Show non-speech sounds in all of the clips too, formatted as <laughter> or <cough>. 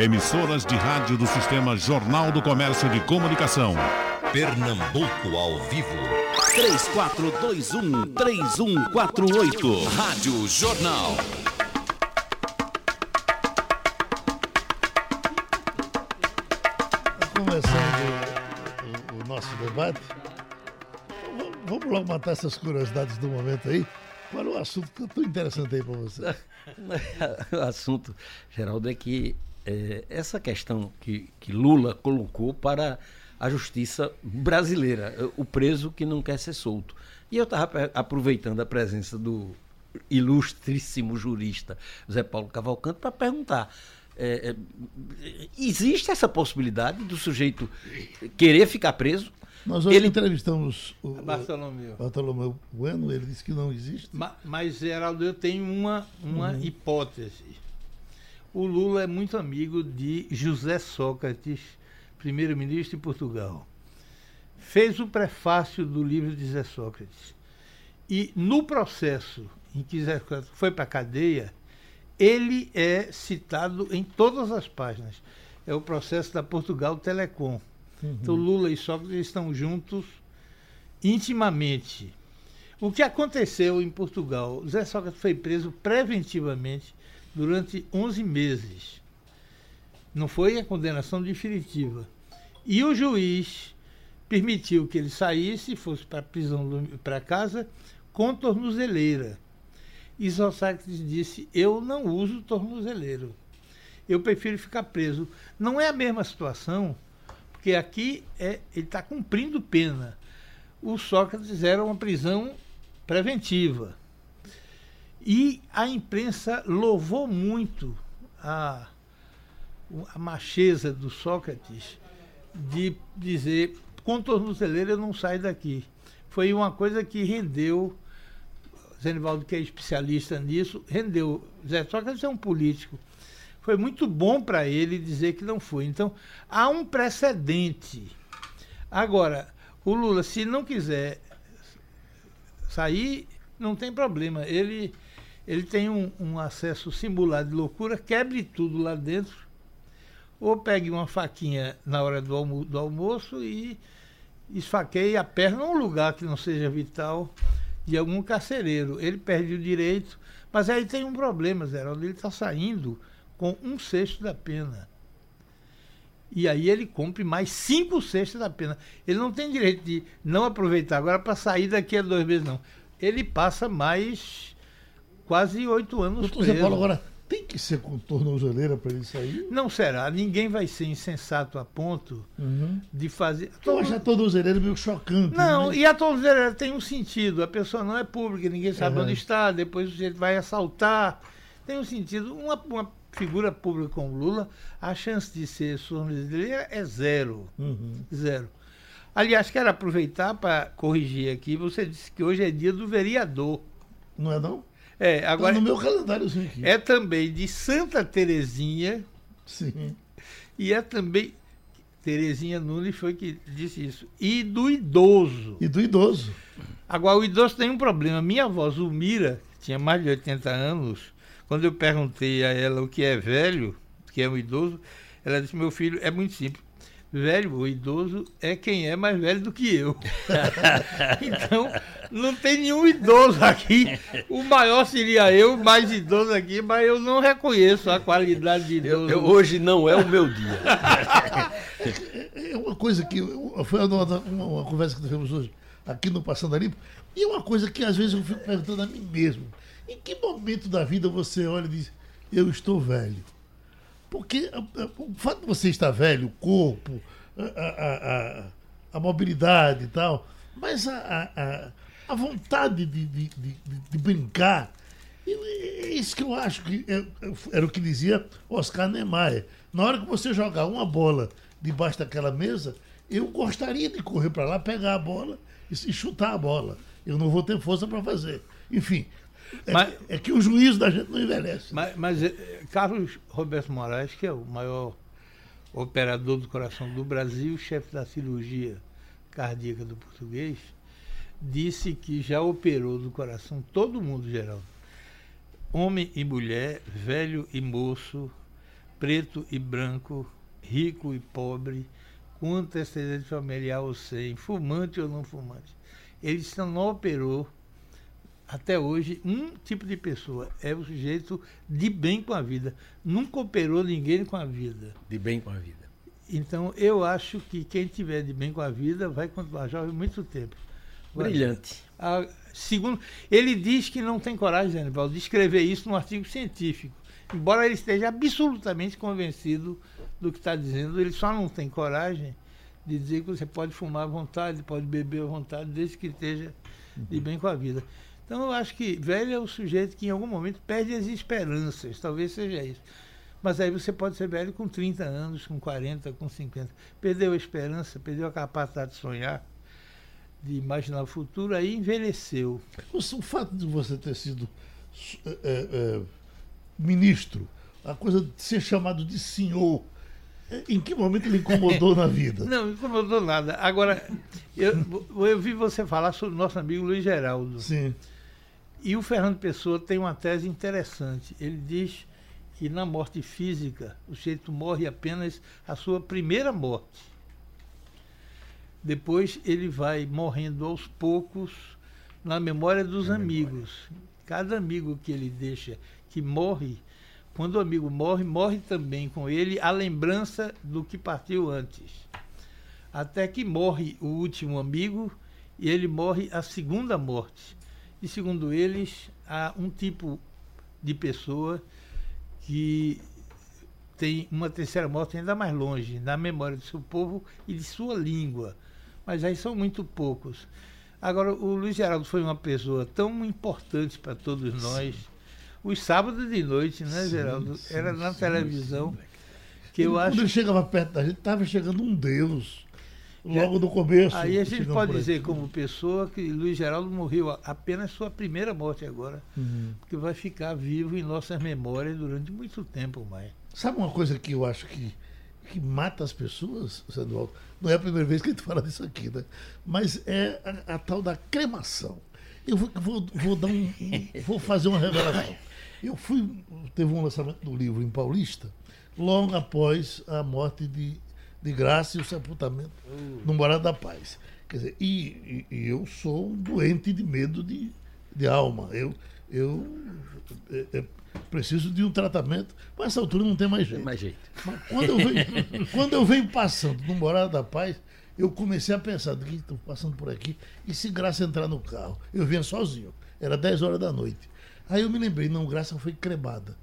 Emissoras de rádio do Sistema Jornal do Comércio de Comunicação. Pernambuco ao vivo. 3421-3148. Rádio Jornal. Começando o, o nosso debate, vamos logo matar essas curiosidades do momento aí. Qual é o assunto que é tão interessante aí para você? <laughs> o assunto, Geraldo, é que é, essa questão que, que Lula colocou para a justiça brasileira, é, o preso que não quer ser solto. E eu estava aproveitando a presença do ilustríssimo jurista Zé Paulo Cavalcante para perguntar. é, é, existe essa possibilidade do sujeito querer ficar preso? Nós hoje Ele- entrevistamos o, Bartolomeu. Bartolomeu Bueno, ele disse que não existe. Ma- Mas, Geraldo, eu tenho uma, uma hipótese. O Lula é muito amigo de José Sócrates, primeiro-ministro de Portugal. Fez o prefácio do livro de José Sócrates. E no processo em que José Sócrates foi para a cadeia, ele é citado em todas as páginas. É o processo da Portugal Telecom. Então Lula e Sócrates estão juntos intimamente. O que aconteceu em Portugal? Zé Sócrates foi preso preventivamente durante 11 meses. Não foi a condenação definitiva. E o juiz permitiu que ele saísse, fosse para a prisão, para casa, com tornozeleira. E Sócrates disse: Eu não uso tornozeleiro. Eu prefiro ficar preso. Não é a mesma situação, porque aqui é, ele está cumprindo pena. O Sócrates era uma prisão preventiva. E a imprensa louvou muito a, a macheza do Sócrates de dizer com tornozeleira eu não saio daqui. Foi uma coisa que rendeu, Zenivaldo, que é especialista nisso, rendeu. Zé Sócrates é um político. Foi muito bom para ele dizer que não foi. Então, há um precedente. Agora, o Lula, se não quiser sair, não tem problema. Ele, ele tem um, um acesso simulado de loucura, quebre tudo lá dentro, ou pegue uma faquinha na hora do, almo do almoço e esfaqueie a perna num lugar que não seja vital de algum carcereiro. Ele perde o direito, mas aí tem um problema, Zeraldo. Ele está saindo com um sexto da pena. E aí ele cumpre mais cinco sextos da pena. Ele não tem direito de não aproveitar agora para sair daqui a dois meses, não. Ele passa mais quase oito anos Doutor Zé preso. Paulo, agora tem que ser com tornozeleira para ele sair? Não será. Ninguém vai ser insensato a ponto de fazer. Eu acho a tornozeleira meio chocante. Não, né? e a tornozeleira tem um sentido. A pessoa não é pública, ninguém sabe Uhum. onde está, depois o sujeito vai assaltar. Tem um sentido. Uma, uma figura pública como Lula, a chance de ser tornozeleira é zero. Uhum. Zero. Aliás, quero aproveitar para corrigir aqui. Você disse que hoje é dia do vereador. Não é não? É, Agora, agora no meu calendáriozinho aqui. é também de Santa Terezinha Sim. e é também Terezinha Nunes foi que disse isso. E do idoso. E do idoso. Agora, o idoso tem um problema. Minha avó, Zulmira, que tinha mais de 80 anos, quando eu perguntei a ela o que é velho, o que é um idoso, ela disse: Meu filho, é muito simples. Velho ou idoso é quem é mais velho do que eu. <laughs> então, não tem nenhum idoso aqui. O maior seria eu, mais idoso aqui, mas eu não reconheço a qualidade de Eu- idoso. eu- hoje não é o meu dia. <laughs> É uma coisa que. Foi uma, uma- uma conversa que tivemos hoje aqui no Passando a Limpo. E é uma coisa que às vezes eu fico perguntando a mim mesmo. Em que momento da vida você olha e diz, eu estou velho? Porque a- a- o fato de você estar velho, o corpo, a, a- a- a mobilidade e tal, mas a, a- vontade de, de- de- de- brincar, é isso que eu acho que é- é- era o que dizia Oscar Niemeyer. Na hora que você jogar uma bola debaixo daquela mesa, eu gostaria de correr para lá, pegar a bola e chutar a bola. Eu não vou ter força para fazer. Enfim, Mas- é que o juízo da gente não envelhece. Mas, mas, eh, Carlos Roberto Moraes, que é o maior operador do coração do Brasil, chefe da cirurgia cardíaca do português, disse que já operou do coração todo mundo, Geraldo. Homem e mulher, velho e moço, preto e branco, rico e pobre, com antecedente familiar ou sem, fumante ou não fumante. Ele só não operou até hoje um tipo de pessoa. É o sujeito de bem com a vida. Nunca operou ninguém com a vida. De bem com a vida. Então eu acho que quem tiver de bem com a vida vai continuar jovem muito tempo. Brilhante. A, segundo, ele diz que não tem coragem, Aníbal, de escrever isso num artigo científico. Embora ele esteja absolutamente convencido do que está dizendo, ele só não tem coragem de dizer que você pode fumar à vontade, pode beber à vontade, desde que esteja de bem com a vida. Então eu acho que velho é o sujeito que em algum momento perde as esperanças, talvez seja isso. Mas aí você pode ser velho com 30 anos, com 40, com 50. Perdeu a esperança, perdeu a capacidade de sonhar, de imaginar o futuro, aí envelheceu. O fato de você ter sido é, é, ministro, a coisa de ser chamado de senhor, em que momento ele incomodou na vida? <laughs> Não, incomodou nada. Agora, eu, eu vi você falar sobre o nosso amigo Luiz Geraldo. Sim. E o Fernando Pessoa tem uma tese interessante. Ele diz que na morte física o sujeito morre apenas a sua primeira morte. Depois ele vai morrendo aos poucos na memória dos na amigos. Memória. Cada amigo que ele deixa que morre, quando o amigo morre, morre também com ele a lembrança do que partiu antes. Até que morre o último amigo e ele morre a segunda morte. E segundo eles, há um tipo de pessoa que tem uma terceira morte ainda mais longe, na memória do seu povo e de sua língua. Mas aí são muito poucos. Agora, o Luiz Geraldo foi uma pessoa tão importante para todos nós. Os sábados de noite, né, sim, Geraldo? Sim, Era na televisão. que eu Quando acho. Quando ele chegava perto da gente, estava chegando um Deus logo no começo. Aí a gente pode dizer, como pessoa, que Luiz Geraldo morreu apenas sua primeira morte agora, uhum. porque vai ficar vivo em nossas memórias durante muito tempo mais. Sabe uma coisa que eu acho que, que mata as pessoas, Sandoval? Não é a primeira vez que a gente <laughs> fala disso aqui, né? Mas é a, a tal da cremação. Eu vou, vou, vou dar um, vou fazer uma revelação. Eu fui, teve um lançamento do livro em Paulista, logo após a morte de de graça e o sepultamento no Morado da Paz. Quer dizer, e, e, e, eu sou um doente de medo de, de alma. Eu, eu é, é, preciso de um tratamento. Mas essa altura não tem mais jeito. Tem mais jeito. Mas quando eu venho, <laughs> quando eu venho passando no Morado da Paz, eu comecei a pensar, que estou passando por aqui, e se Graça entrar no carro? Eu vinha sozinho, era 10 horas da noite. Aí eu me lembrei, não, Graça foi cremada.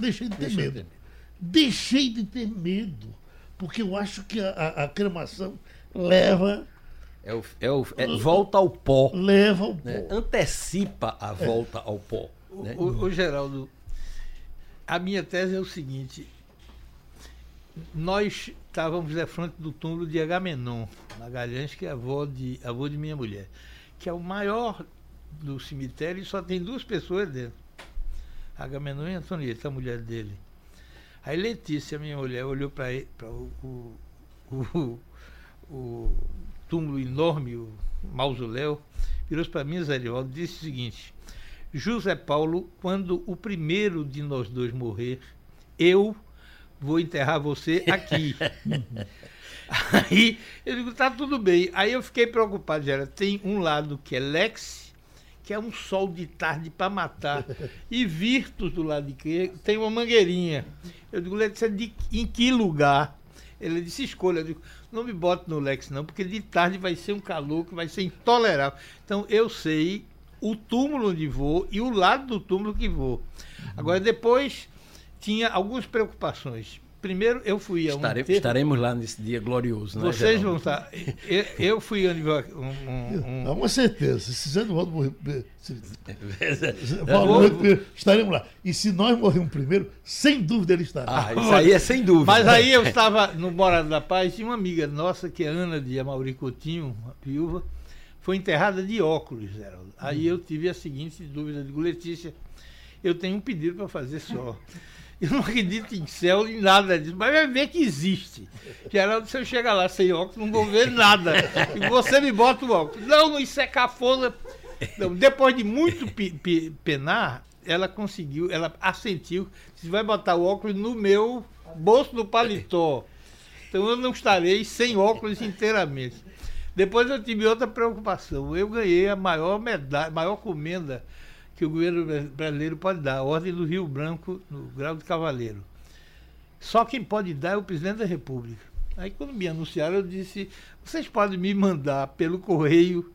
Deixei de ter medo. De ter medo. Deixei de ter medo porque eu acho que a, a, a cremação leva. É o, é o, é, volta ao pó. Leva ao né? pó. Antecipa a é. volta ao pó. Né? O, o, Geraldo, a minha tese é o seguinte: nós estávamos à frente do túmulo de Agamenon, Magalhães, que é avô de, avô de minha mulher, que é o maior do cemitério e só tem duas pessoas dentro. Agamenon e Antonieta, a mulher dele. Aí Letícia, minha mulher, olhou para o, o, <laughs> o, o, túmulo enorme, o mausoléu, virou-se para mim, Zé e disse o seguinte: José Paulo, quando o primeiro de nós dois morrer, eu vou enterrar você aqui. <laughs> Aí eu digo, tá tudo bem. Aí eu fiquei preocupado, já tem um lado que é Lex que é um sol de tarde para matar. E Virtus do lado de cá tem uma mangueirinha. Eu digo, Letícia, de, em que lugar? Ele disse, escolha. Eu digo, não me bote no Lex, não, porque de tarde vai ser um calor que vai ser intolerável. Então eu sei o túmulo onde vou e o lado do túmulo que vou. Agora, depois tinha algumas preocupações. Primeiro, eu fui a um Estare, Estaremos lá nesse dia glorioso, né, Vocês Geraldo? vão estar. Eu, eu fui a um, um, um... Há uma certeza. Se Zé Eduardo morrer. Se, <laughs> morrer estaremos lá. E se nós morrermos primeiro, sem dúvida ele estará. Ah, isso aí é sem dúvida. Mas aí eu estava no Morado da Paz, tinha uma amiga nossa, que é Ana de Amauri Coutinho, a viúva, foi enterrada de óculos, Geraldo. Aí eu tive a seguinte dúvida, de Letícia, eu tenho um pedido para fazer só. Eu não acredito em céu nem nada disso, mas vai ver que existe. Geraldo, se eu chegar lá sem óculos, não vou ver nada. E você me bota o óculos. Não, isso é cafona. Não, depois de muito penar, ela conseguiu, ela assentiu. Você vai botar o óculos no meu bolso do paletó. Então eu não estarei sem óculos inteiramente. Depois eu tive outra preocupação. Eu ganhei a maior medalha, maior comenda que o governo brasileiro pode dar, a Ordem do Rio Branco, no grau de cavaleiro. Só quem pode dar é o presidente da República. Aí quando me anunciaram, eu disse, vocês podem me mandar pelo correio.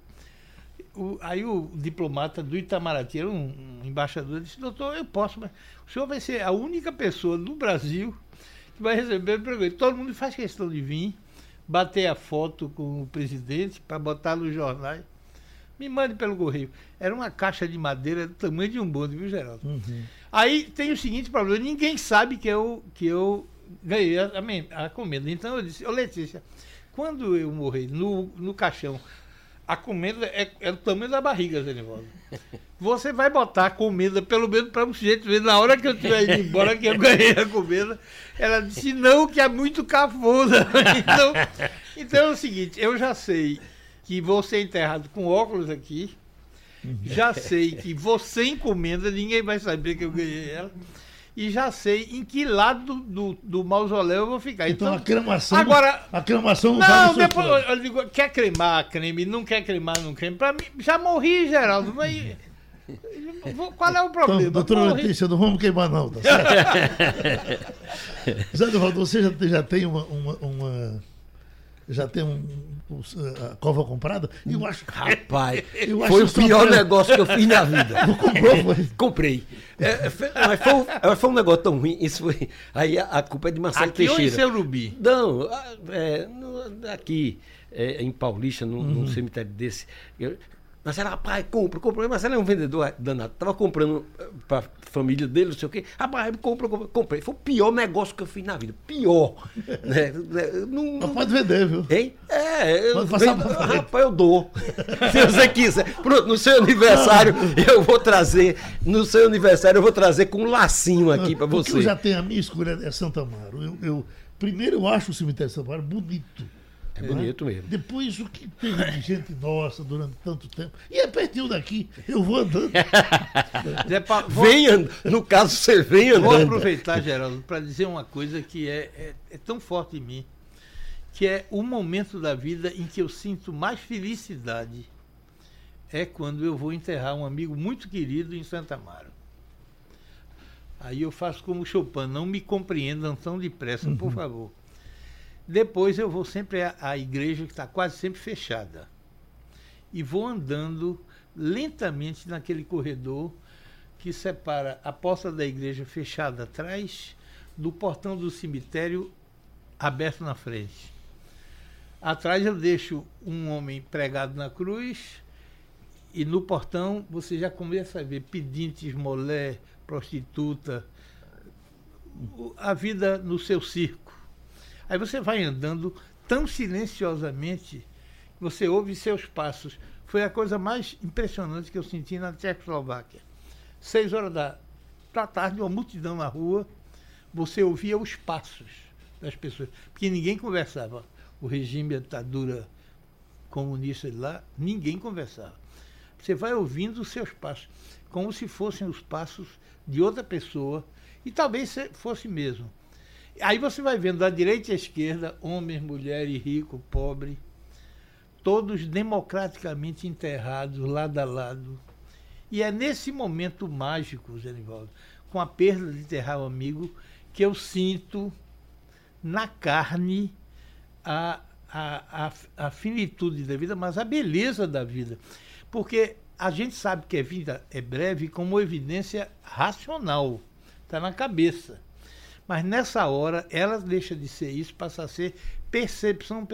O, aí o diplomata do Itamaraty, era um, um embaixador, disse, doutor, eu posso, mas o senhor vai ser a única pessoa no Brasil que vai receber o programa. Todo mundo faz questão de vir, bater a foto com o presidente para botar nos jornais. Me mande pelo correio. Era uma caixa de madeira do tamanho de um bonde, viu, Geraldo? Uhum. Aí tem o seguinte problema: ninguém sabe que eu, que eu ganhei a, a, a comenda. Então eu disse, ô Letícia, quando eu morrer no, no caixão, a comenda é, é do tamanho da barriga, Zenivaldo. Você vai botar a comenda, pelo menos para o sujeito ver na hora que eu estiver indo embora que eu ganhei a comenda. Ela disse, não, que é muito cafona. <laughs> Então, então é o seguinte, eu já sei que vou ser enterrado com óculos aqui. Já <laughs> sei que você encomenda, ninguém vai saber que eu ganhei ela. E já sei em que lado do, do, do mausoléu eu vou ficar. Então, Então, a cremação. agora- A cremação não, não, depois eu, eu digo, quer cremar, creme, não quer cremar, não creme. Pra mim, já morri, Geraldo. Mas, <laughs> qual é o problema? Então, doutora Morri. Letícia, não vamos queimar, não, tá certo? <laughs> Zé Duvaldo, você já, tem- já tem uma. uma- uma- já tem um, um- a cova comprada? Eu acho. Rapaz, <laughs> Eu foi o acho pior pra- negócio que eu fiz na vida. <laughs> Comprou, foi? Comprei. É, foi- mas foi, um- mas foi um negócio tão ruim. Isso foi, aí a, a culpa é de Marcelo Aqui ou em Teixeira. seu Rubi? Não, é, no- aqui é, em Paulista, num, num cemitério desse. Eu, Marcelo, rapaz, compra, compra. Marcelo é um vendedor danado. Tava comprando para família dele, não sei o quê. Rapaz, compra, compra. Comprei. Foi o pior negócio que eu fiz na vida. Pior. <laughs> né? Não, Mas pode vender, viu? Hein? É, eu, Pode passar vendo- pra rapaz, eu dou. <laughs> Se você quiser. Pronto, no seu aniversário eu vou trazer. No seu aniversário eu vou trazer com um lacinho aqui pra Porque você. eu já tenho a minha escolha é Santa Amaro. Eu, eu- primeiro eu acho o cemitério de Santa Amaro bonito. É bonito mesmo. Depois o que tem de gente nossa durante tanto tempo. E é pertinho daqui. Eu vou andando. <laughs> Zé Pa- vou- Vem and... No caso, você vem Vou andando. aproveitar, Geraldo, para dizer uma coisa que é, é, é tão forte em mim, que é o momento da vida em que eu sinto mais felicidade é quando eu vou enterrar um amigo muito querido em Santa Amaro. Aí eu faço como Chopin, não me compreendam tão depressa, por favor. Depois eu vou sempre à, igreja que está quase sempre fechada. E vou andando lentamente naquele corredor que separa a porta da igreja fechada atrás do portão do cemitério aberto na frente. Atrás eu deixo um homem pregado na cruz e no portão você já começa a ver pedintes, molé, prostituta, a vida no seu circo. Aí você vai andando tão silenciosamente que você ouve seus passos. Foi a coisa mais impressionante que eu senti na Tchecoslováquia. Seis horas da, da tarde, uma multidão na rua, você ouvia os passos das pessoas, porque ninguém conversava. O regime, a ditadura comunista de lá, ninguém conversava. Você vai ouvindo os seus passos, como se fossem os passos de outra pessoa, e talvez se- fosse mesmo. Aí você vai vendo da direita e à esquerda, homens, mulheres, rico, pobre, todos democraticamente enterrados lado a lado. E é nesse momento mágico, Zenivaldo, com a perda de enterrar um amigo, que eu sinto na carne a, a, a, a finitude da vida, mas a beleza da vida. Porque a gente sabe que a vida é breve como evidência racional, está na cabeça. Mas nessa hora ela deixa de ser isso, passa a ser percepção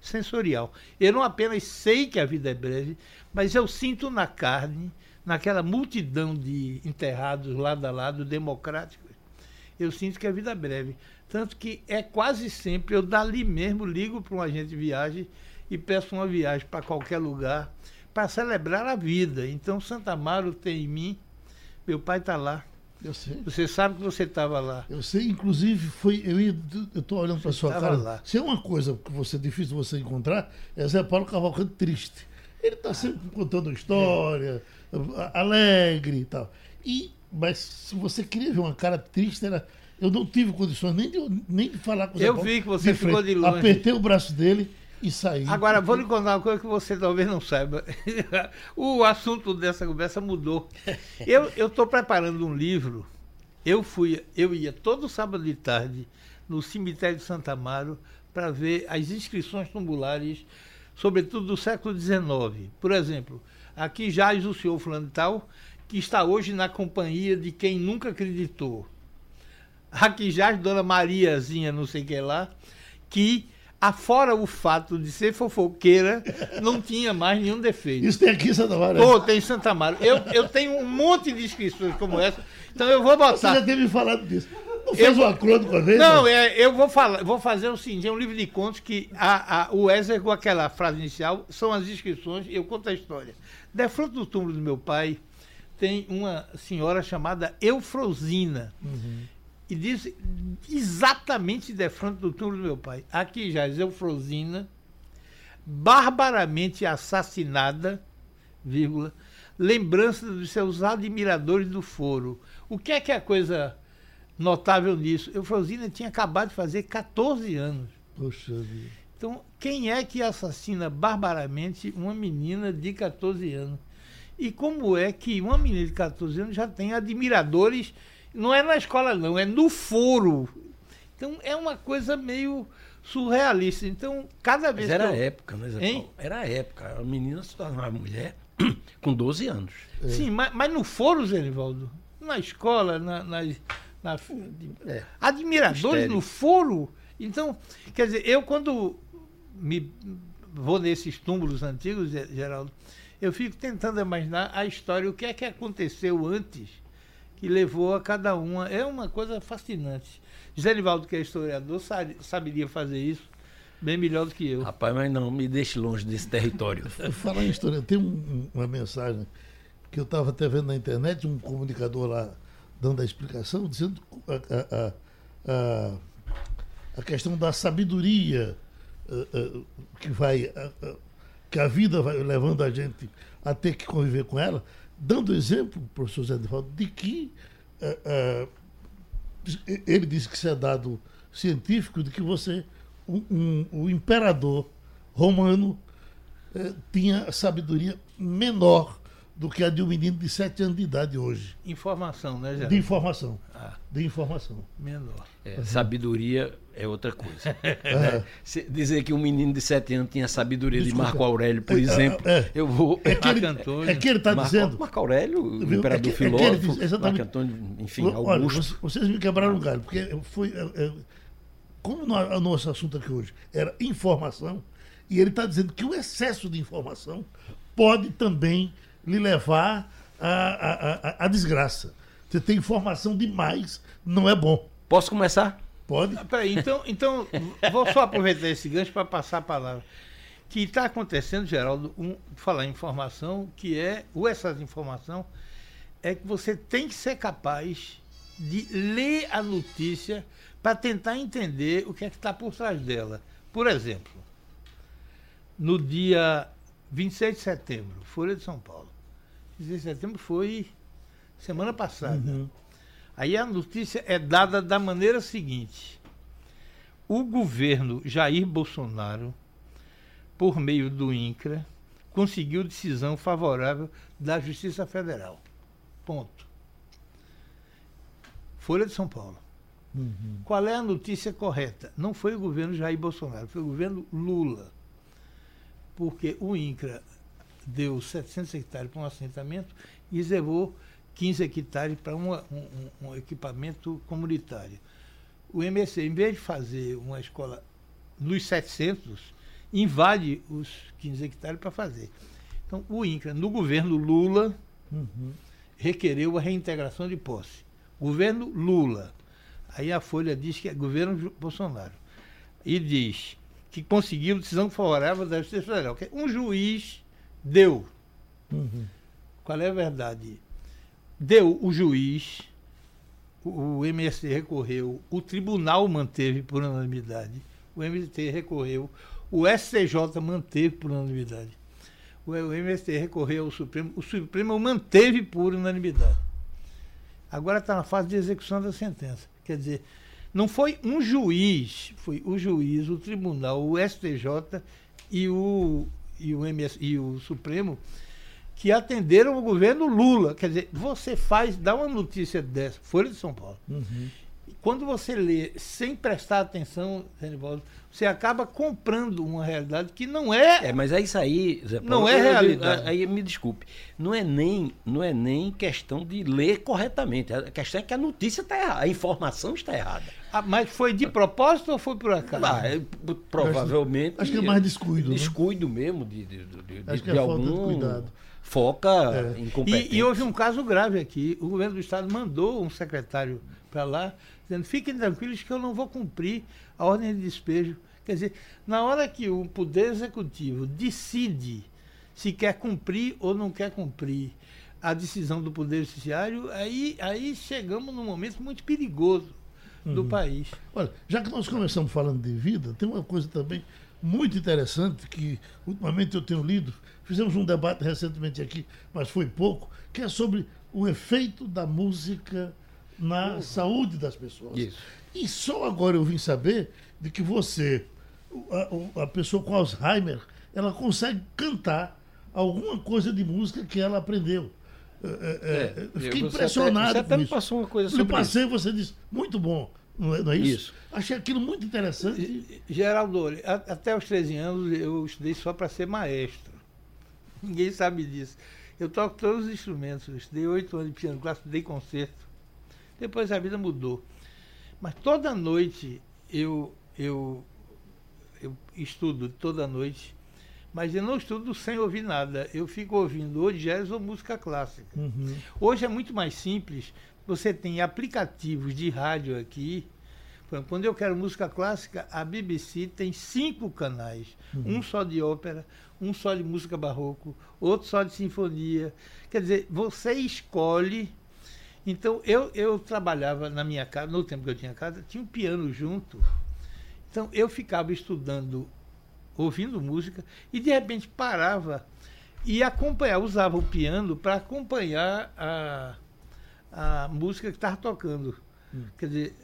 sensorial. Eu não apenas sei que a vida é breve, mas eu sinto na carne, naquela multidão de enterrados lado a lado, democráticos, eu sinto que a vida é breve. Tanto que é quase sempre eu dali mesmo ligo para um agente de viagem e peço uma viagem para qualquer lugar para celebrar a vida. Então Santa Amaro tem em mim, meu pai está lá. Eu sei. Você sabe que você estava lá. Eu sei, inclusive, foi. Eu tô olhando para sua cara. lá. Se é uma coisa que você difícil você encontrar, é Zé Paulo Cavalcante triste. Ele está sempre contando história, a- alegre e tal. E, mas se você queria ver uma cara triste, era Eu não tive condições nem de, nem de falar com o Zé Eu Paulo vi que você de ficou de longe. Apertei o braço dele e saí. Agora, vou lhe contar uma coisa que você talvez não saiba. <laughs> o assunto dessa conversa mudou. <laughs> Eu estou preparando um livro. Eu fui, eu ia todo sábado de tarde no cemitério de Santa Amaro para ver as inscrições tumulares, sobretudo do século XIX. Por exemplo, aqui jaz o senhor fulano tal, que está hoje na companhia de quem nunca acreditou. Aqui jaz Dona Mariazinha, não sei o que lá, que afora o fato de ser fofoqueira, não tinha mais nenhum defeito. Isso tem aqui em Santa Maria. Pô, tem em Santa Amaro. Eu, eu tenho um monte de inscrições como essa, então eu vou Você já botar. teve falado disso. Não fez Eu- um acordo com a vez? Não, é, eu vou, falar, vou fazer o seguinte: é um livro de contos que a, a, o Wesley, com aquela frase inicial, são as inscrições, eu conto a história. De frente do túmulo do meu pai, tem uma senhora chamada Eufrosina. E diz exatamente de frente do túmulo do meu pai. Aqui já diz Eufrosina, barbaramente assassinada, vírgula, lembrança dos seus admiradores do foro. O que é que é a coisa notável nisso? Eufrosina tinha acabado de fazer 14 anos. Poxa vida. Então, quem é que assassina barbaramente uma menina de 14 anos? E como é que uma menina de 14 anos já tem admiradores? Não é na escola, não, é no foro. Então, é uma coisa meio surrealista. Então, cada vez Mas era que a eu... época, né, Zé Hein? Paulo? Era a época. A menina se tornava mulher <clears throat> com 12 anos. Sim, mas, mas no foro, Zé Nivaldo, na escola, na, nas- na- É. admiradores Mistério. no foro. Então, quer dizer, eu quando me vou nesses túmulos antigos, Ge- Geraldo, eu fico tentando imaginar a história, o que é que aconteceu antes que levou a cada uma. É uma coisa fascinante. José Nivaldo, que é historiador, sa- saberia fazer isso bem melhor do que eu. Rapaz, mas não, me deixe longe desse território. <laughs> Falar em história, tem um- um- uma mensagem que eu estava até vendo na internet, um comunicador lá dando a explicação, dizendo a, a- a- a- a questão da sabedoria eh, eh, que vai eh, que a vida vai levando a gente a ter que conviver com ela, dando exemplo, professor Zé Divaldo, de que eh, eh, ele disse que isso é dado científico de que você, um, um- o imperador romano, eh, tinha sabedoria menor do que a de um menino de 7 anos de idade hoje. Informação, né, Geraldo? De informação. Ah. De informação. Menor. É, sabedoria é outra coisa. <laughs> É. Se dizer que um menino de 7 anos tinha a sabedoria Desculpa. de Marco Aurélio, por É, exemplo, é. eu vou. É que ele, Marco Antônio. é que ele está dizendo. Marco Aurélio, o imperador É que- é que ele filósofo, diz- exatamente. Marco Antônio, enfim, Olha, Augusto. vocês me quebraram um galho, porque foi. é, é, como o nosso assunto aqui hoje era informação, e ele está dizendo que o excesso de informação pode também lhe levar à, à, à- à desgraça. Você tem informação demais, não é bom. Posso começar? Pode. Ah, Peraí, então, então vou só aproveitar esse gancho para passar a palavra. Que está acontecendo, Geraldo, um, falar informação, que é, o excesso de informação, é que você tem que ser capaz de ler a notícia para tentar entender o que é que está por trás dela. Por exemplo, no dia 26 de setembro, Folha de São Paulo. 26 de setembro foi semana passada. Aí a notícia é dada da maneira seguinte: o governo Jair Bolsonaro, por meio do INCRA, conseguiu decisão favorável da Justiça Federal. Ponto. Folha de São Paulo. Qual é a notícia correta? Não foi o governo Jair Bolsonaro, foi o governo Lula. Porque o INCRA deu 700 hectares para um assentamento e reservou 15 hectares para um, um- um equipamento comunitário. O MSC, em vez de fazer uma escola nos 700, invade os 15 hectares para fazer. Então, o INCRA, no governo Lula, requereu a reintegração de posse. Governo Lula. Aí a Folha diz que é governo Bolsonaro. E diz que conseguiu decisão favorável da Justiça Federal. Que um juiz deu. Qual é a verdade? Deu o juiz, o, MST recorreu, o tribunal manteve por unanimidade, o MST recorreu, o STJ manteve por unanimidade. O, o MST recorreu ao Supremo, o Supremo manteve por unanimidade. Agora está na fase de execução da sentença. Quer dizer, não foi um juiz, foi o juiz, o tribunal, o STJ e o, e o, MS, e o Supremo que atenderam o governo Lula. Quer dizer, você faz, dá uma notícia dessa, Folha de São Paulo. Uhum. Quando você lê sem prestar atenção, você acaba comprando uma realidade que não é. É, mas é isso aí, Zé Paulo. Não é realidade. Aí me desculpe. Não é nem, não é nem questão de ler corretamente. A questão é que a notícia está errada, a informação está errada. Ah, mas foi de propósito ou foi por acaso? Ah, é, provavelmente. acho que é mais descuido, né? Descuido mesmo de, de, de, de- Acho que de é falta de algum. cuidado. Foca É. incompetente. E, e houve um caso grave aqui. O governo do estado mandou um secretário para lá, dizendo: fiquem tranquilos que eu não vou cumprir a ordem de despejo. Quer dizer, na hora que o Poder Executivo decide se quer cumprir ou não quer cumprir a decisão do Poder Judiciário, aí, aí chegamos num momento muito perigoso do país. Olha, já que nós começamos falando de vida, tem uma coisa também muito interessante que ultimamente eu tenho lido. Fizemos um debate recentemente aqui, mas foi pouco, que é sobre o efeito da música na saúde das pessoas. Isso. E só agora eu vim saber de que você, a, a pessoa com Alzheimer, ela consegue cantar alguma coisa de música que ela aprendeu. É, é, é, eu fiquei impressionado até, você até me isso. passou uma coisa Eu sobre isso. passei, você disse, muito bom. Não é, não é isso? Isso. Achei aquilo muito interessante. Geraldo, até os 13 anos eu estudei só para ser maestro. <laughs> Ninguém sabe disso. Eu toco todos os instrumentos. Eu estudei oito anos de piano clássico, estudei concerto. Depois a vida mudou. Mas toda noite eu, eu, eu estudo, toda noite. Mas eu não estudo sem ouvir nada. Eu fico ouvindo ou jazz ou música clássica. Uhum. Hoje é muito mais simples. Você tem aplicativos de rádio aqui. Quando eu quero música clássica, a BBC tem cinco canais. Um só de ópera, um só de música barroco, outro só de sinfonia. Quer dizer, você escolhe. Então, eu, eu trabalhava na minha casa, no tempo que eu tinha casa, tinha um piano junto. Então, eu ficava estudando, ouvindo música, e de repente parava e acompanhava, usava o piano para acompanhar a, a música que estava tocando. Quer dizer,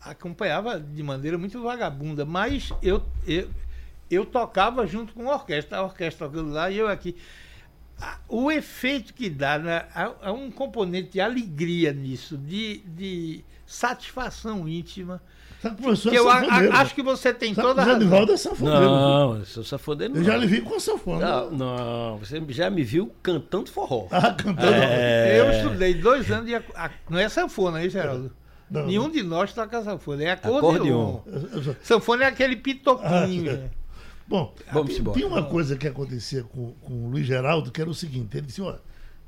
acompanhava de maneira muito vagabunda, mas eu, eu, eu tocava junto com a orquestra, a orquestra tocando lá e eu aqui. A- O efeito que dá, né, há, um componente de alegria nisso, de, de satisfação íntima, Sabe que o professor que é eu a- a- sanfoneiro. acho que você tem Sabe toda a razão. Zanivaldo é sanfoneiro. Não, eu sou safoneiro. Eu já lhe vi com a sanfona. Não, não, você já me viu cantando forró. Ah, cantando. É. Eu estudei dois anos de. a- Não é sanfona, hein, Geraldo? Não, Nenhum não. de nós toca sanfona, é Acordeon. acordeon. Sanfona é aquele pitoquinho. Ah, né? Bom, Vamos embora. tinha uma coisa que acontecia com, com o Luiz Geraldo, que era o seguinte, ele disse, olha,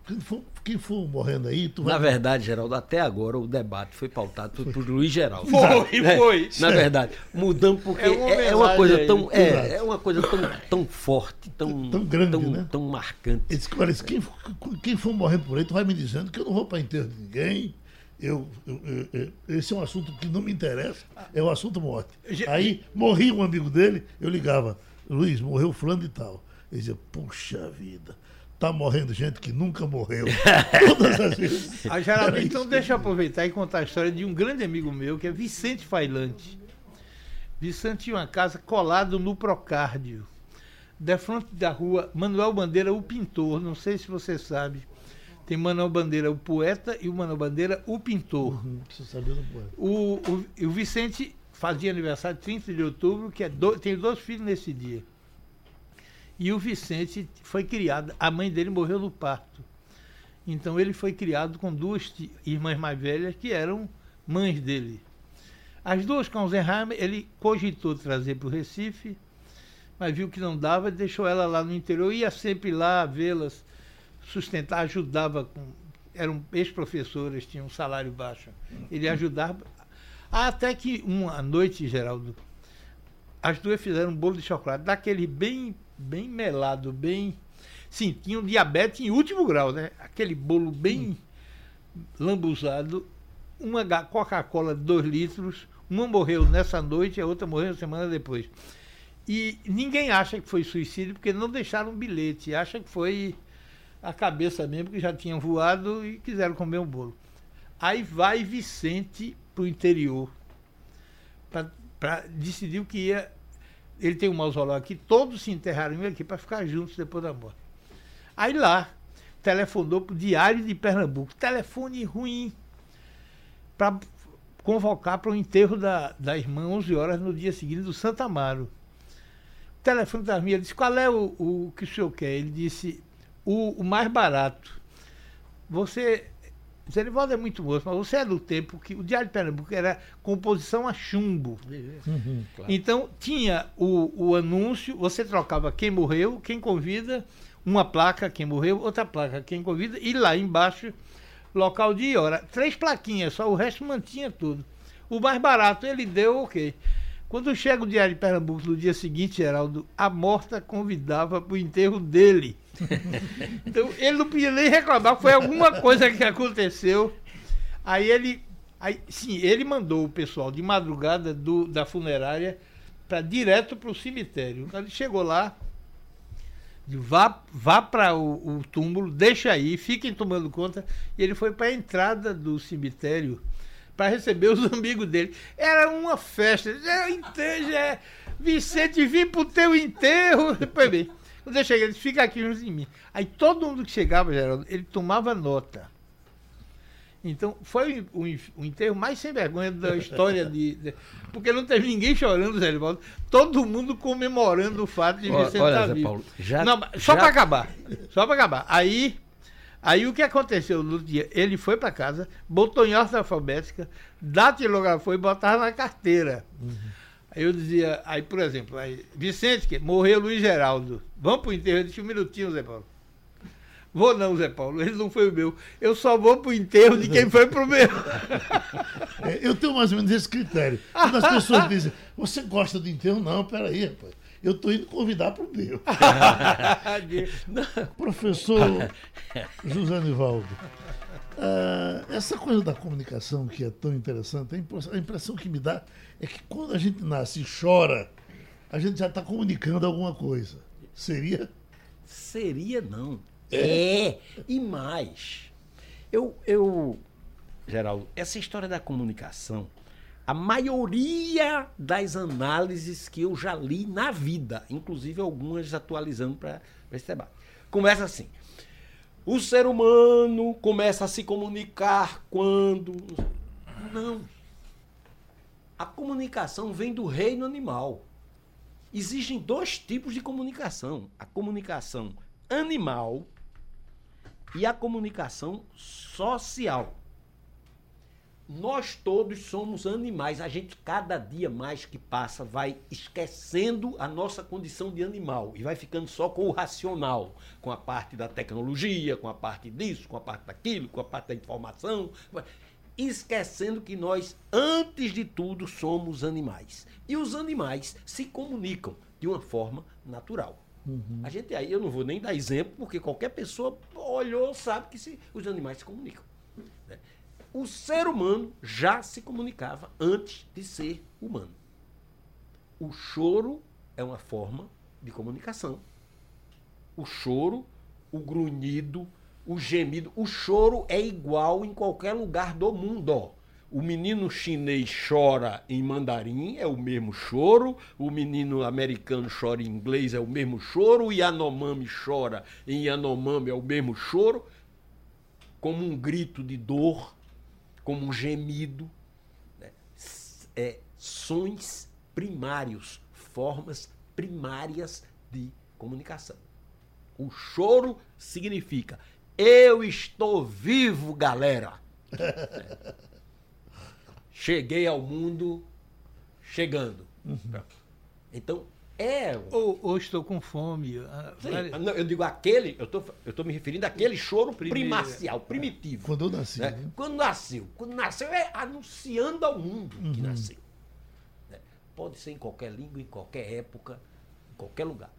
quem for, quem for morrendo aí, tu vai... Na verdade, Geraldo, até agora o debate foi pautado por, por Luiz Geraldo. Foi, É, foi. Na verdade, mudando porque É uma é, é uma coisa aí. tão, é, é uma coisa tão, tão forte, tão, Tão grande, tão, né? tão marcante. Ele disse, olha, quem, for- quem for morrendo por aí, tu vai me dizendo que eu não vou para enterro de ninguém. Eu, eu- eu- eu- esse é um assunto que não me interessa, é o assunto morte. Aí morria um amigo dele, eu ligava, Luiz, morreu fulano e tal. Ele dizia, puxa vida, tá morrendo gente que nunca morreu. <laughs> Todas as vezes. Ah, Geraldo, Era então isso. deixa eu aproveitar e contar a história de um grande amigo meu, que é Vicente Failante. Vicente tinha uma casa colado no Procárdio, da frente da rua Manuel Bandeira, o pintor. Não sei se você sabe. Tem Manuel Bandeira, o poeta, e o Manuel Bandeira, o pintor. Hum, Você sabia do poema. O, o, e o Vicente fazia aniversário 30 de outubro, que é do, tem dois filhos nesse dia. E o Vicente foi criado, a mãe dele morreu no parto. Então ele foi criado com duas irmãs mais velhas que eram mães dele. As duas com Alzheimer, ele cogitou trazer para o Recife, mas viu que não dava, deixou ela lá no interior, ia sempre lá vê-las, sustentar, ajudava com. Eram ex-professoras, tinham um salário baixo. Ele ajudava. Até que uma noite, Geraldo, as duas fizeram um bolo de chocolate, daquele bem, bem melado, bem. Sim, tinha um diabetes em último grau, né? Aquele bolo bem lambuzado, uma Coca-Cola de 2 litros, uma morreu nessa noite a outra morreu semana depois. E ninguém acha que foi suicídio porque não deixaram um bilhete, acha que foi a cabeça mesmo, que já tinham voado e quiseram comer um bolo. Aí vai Vicente para o interior para decidir que ia. Ele tem um mausoléu aqui, todos se enterraram aqui para ficar juntos depois da morte. Aí lá, telefonou para o Diário de Pernambuco, telefone ruim, para convocar para o enterro da, da irmã 11 horas no dia seguinte do Santa Amaro. O telefone da minha disse: qual é o, o que o senhor quer? Ele disse: o, o mais barato. Você Zerivaldo é muito moço, mas você é do tempo que o Diário de Pernambuco era composição a chumbo. Uhum, claro. Então tinha o, o anúncio, você trocava quem morreu, quem convida, uma placa, quem morreu, outra placa, quem convida, e lá embaixo, local de hora. Três plaquinhas, só o resto mantinha tudo. O mais barato ele deu o quê? Quando chega o Diário de Pernambuco no dia seguinte, Geraldo, a morta convidava para o enterro dele. Então ele não podia nem reclamar, foi alguma coisa que aconteceu. Aí ele, aí, sim, ele mandou o pessoal de madrugada do, da funerária para direto para o cemitério. Ele chegou lá, vá, vá para o, o túmulo, deixa aí, fiquem tomando conta. E ele foi para a entrada do cemitério para receber os amigos dele. Era uma festa. É, enterro, é, Vicente, vim pro teu enterro. Depois bem. Quando eu cheguei, ele fica aqui junto de mim. Aí todo mundo que chegava, Geraldo, ele tomava nota. Então, foi o, o, enterro mais sem vergonha da história de, de, Porque não teve ninguém chorando, Zé Livaldo. Todo mundo comemorando o fato de Vicente estar tá vivo. Paulo, já, não, só já... para acabar. Só para acabar. Aí Aí o que aconteceu no dia? Ele foi para casa, botou em ordem alfabética, datilografou e botava na carteira. Uhum. Aí eu dizia, aí, por exemplo, aí, Vicente, que morreu Luiz Geraldo. Vamos pro enterro? Eu disse um minutinho, Zé Paulo. Vou não, Zé Paulo, ele não foi o meu. Eu só vou pro enterro de quem foi pro meu. <laughs> É, eu tenho mais ou menos esse critério. Quando as pessoas dizem, você gosta do enterro? Não, peraí, rapaz eu estou indo convidar para o meu. <laughs> Professor <laughs> José Nivaldo, uh, essa coisa da comunicação que é tão interessante, a impressão que me dá é que quando a gente nasce e chora, a gente já está comunicando alguma coisa. Seria? Seria não. É, é. e mais. Eu, eu, Geraldo, essa história da comunicação a maioria das análises que eu já li na vida, inclusive algumas atualizando para esse debate. Começa assim: o ser humano começa a se comunicar quando. Não. A comunicação vem do reino animal. Existem dois tipos de comunicação: a comunicação animal e a comunicação social nós todos somos animais. A gente, cada dia mais que passa, vai esquecendo a nossa condição de animal e vai ficando só com o racional, com a parte da tecnologia, com a parte disso, com a parte daquilo, com a parte da informação. Esquecendo que nós, antes de tudo, somos animais. E os animais se comunicam de uma forma natural. Uhum. A gente aí, eu não vou nem dar exemplo, porque qualquer pessoa olhou, sabe que se, os animais se comunicam. O ser humano já se comunicava antes de ser humano. O choro é uma forma de comunicação. O choro, o grunhido, o gemido, o choro é igual em qualquer lugar do mundo. O menino chinês chora em mandarim, é o mesmo choro. O menino americano chora em inglês, é o mesmo choro. O Yanomami chora em Yanomami, é o mesmo choro. Como um grito de dor, como um gemido, né? é, sons primários, formas primárias de comunicação. O choro significa eu estou vivo, galera. <laughs> Cheguei ao mundo chegando. Uhum. Então, é. Ou, ou estou com fome. Ah, Sim, não, eu digo aquele, eu estou eu tô me referindo àquele choro primacial, primitivo. Quando eu nasci. Né? Né? Quando nasceu. Quando nasceu é anunciando ao mundo uhum. que nasceu. Né? Pode ser em qualquer língua, em qualquer época, em qualquer lugar.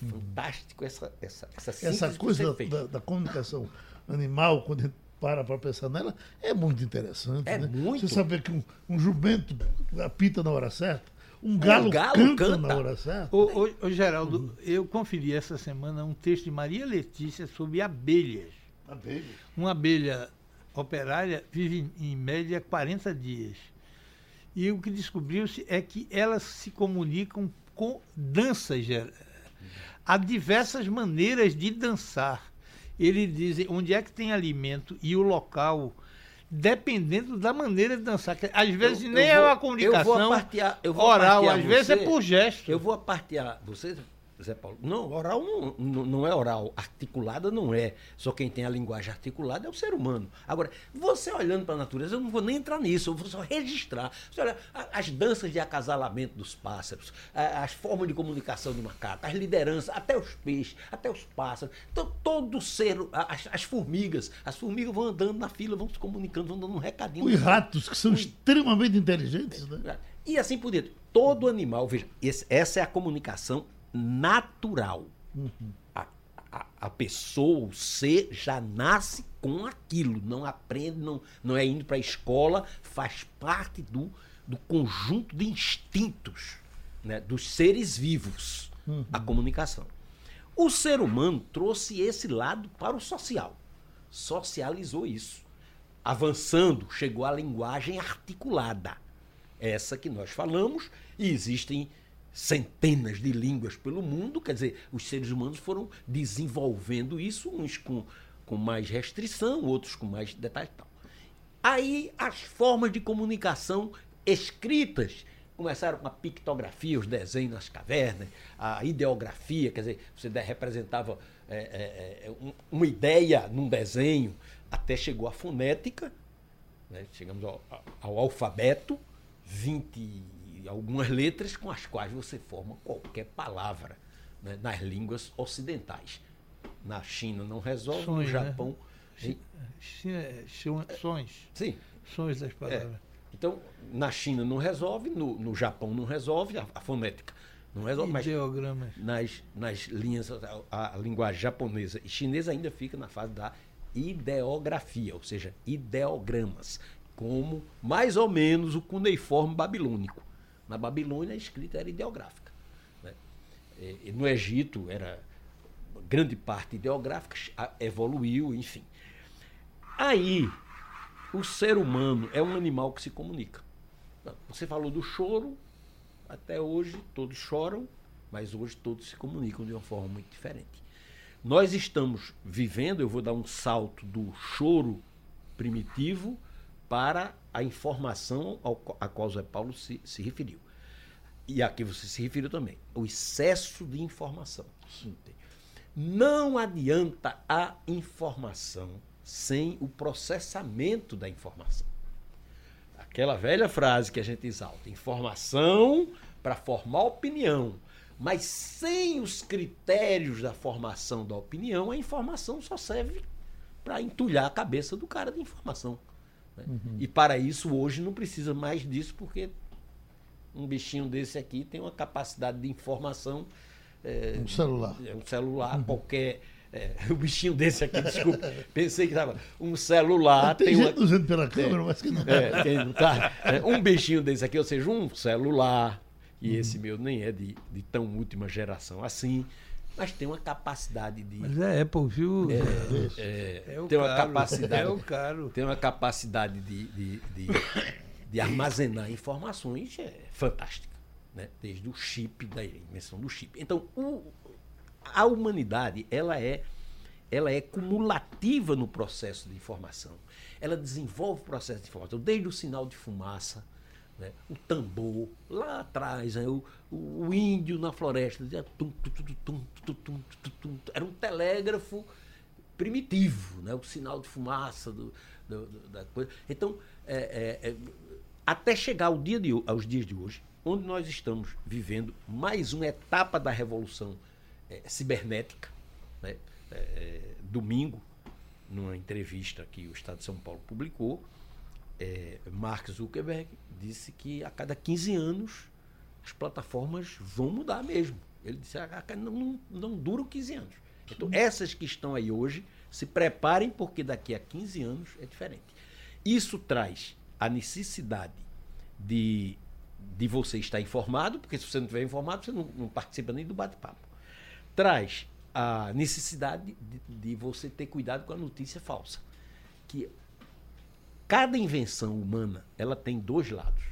É uhum. fantástico essa essa essa, essa coisa da, da, comunicação animal, quando a gente para para pensar nela, é muito interessante. É né? muito. Você saber que um, um jumento apita na hora certa um galo, um galo canta, canta, na hora certa. Ô, ô, ô Geraldo, uhum. eu conferi essa semana um texto de Maria Letícia sobre abelhas. Abelhas? Uma abelha operária vive em média 40 dias. E o que descobriu-se é que elas se comunicam com danças. Há diversas maneiras de dançar. Eles dizem onde é que tem alimento e o local, dependendo da maneira de dançar. Às vezes Eu- nem eu é vou- uma eu comunicação vou apartear- eu vou oral, às vezes é você. por gesto. Eu vou apartear. Você, Zé Paulo? Não, oral não, não, é oral. Articulada não é. Só quem tem a linguagem articulada é o ser humano. Agora, você olhando para a natureza, eu não vou nem entrar nisso, eu vou só registrar. Você olha, as danças de acasalamento dos pássaros, as formas de comunicação do macaco, as lideranças, até os peixes, até os pássaros. Então, todo ser, as, as formigas, as formigas vão andando na fila, vão se comunicando, vão dando um recadinho. Os ratos, que são extremamente inteligentes, né? E assim por diante. Todo animal, veja, esse- essa é a comunicação natural. A, a, a pessoa, o ser, já nasce com aquilo, não aprende, não, não é indo para a escola, faz parte do, do conjunto de instintos né, dos seres vivos, a comunicação. O ser humano trouxe esse lado para o social, socializou isso. Avançando, chegou à linguagem articulada essa que nós falamos, e existem centenas de línguas pelo mundo, quer dizer, os seres humanos foram desenvolvendo isso, uns com, com mais restrição, outros com mais detalhe tal. Aí as formas de comunicação escritas começaram com a pictografia, os desenhos nas cavernas, a ideografia, quer dizer, você representava é, é, é, um- uma ideia num desenho, até chegou a fonética, né? chegamos ao, ao alfabeto, 20 e algumas letras com as quais você forma qualquer palavra né, nas línguas ocidentais. Na China não resolve, Sonho, no né? Japão. É, son- Sons. Sim. Sons das palavras. Então, na China não resolve, no, no Japão não resolve, a, a fonética não resolve, mas Ideogramas. nas, nas linhas, a, a linguagem japonesa e chinesa ainda fica na fase da ideografia, ou seja, ideogramas, como mais ou menos o cuneiforme babilônico. Na Babilônia a escrita era ideográfica. né? E- no Egito era grande parte ideográfica, evoluiu, enfim. Aí, o ser humano é um animal que se comunica. Você falou do choro, até hoje todos choram, mas hoje todos se comunicam de uma forma muito diferente. Nós estamos vivendo, eu vou dar um salto do choro primitivo para a informação ao, a qual Zé Paulo se, se referiu. E aqui você se referiu também. O excesso de informação. Não adianta a informação sem o processamento da informação. Aquela velha frase que a gente exalta: informação para formar opinião. Mas sem os critérios da formação da opinião, a informação só serve para entulhar a cabeça do cara de informação. Né? E para isso, hoje, não precisa mais disso, porque um bichinho desse aqui tem uma capacidade de informação. é, Um celular. é um celular, qualquer. é, <laughs> o bichinho desse aqui, desculpa, <laughs> pensei que estava. Um celular Tem, tem, gente uma. usando pela câmera, mas que não. É, tem, não tá? É, um bichinho desse aqui, ou seja, um celular, e Uhum. esse meu nem é de, de tão última geração assim, mas tem uma capacidade de. Mas é Apple, viu? é, É o tem uma caro, capacidade. É o caro. Tem uma capacidade de, de, de, de armazenar informações é, fantástica. Né? Desde o chip, da invenção do chip. Então, o- a humanidade ela é, ela é cumulativa no processo de informação. Ela desenvolve o processo de informação, desde o sinal de fumaça, né? O tambor, lá atrás, né? o, o, índio na floresta, dizia, tum, tum, tum, era um telégrafo primitivo, né? o sinal de fumaça do, do, do da coisa. Então, é, é, é, até chegar ao dia de, aos dias de hoje, onde nós estamos vivendo mais uma etapa da revolução é, cibernética. Né? É, é, domingo, numa entrevista que o Estado de São Paulo publicou, é, Mark Zuckerberg disse que a cada 15 anos as plataformas vão mudar mesmo. Ele disse que não, não, duram 15 anos. Então, essas que estão aí hoje, se preparem, porque daqui a 15 anos é diferente. Isso traz a necessidade de, de você estar informado, porque se você não estiver informado, você não, não participa nem do bate-papo. Traz a necessidade de, de você ter cuidado com a notícia falsa. Que cada invenção humana ela tem dois lados.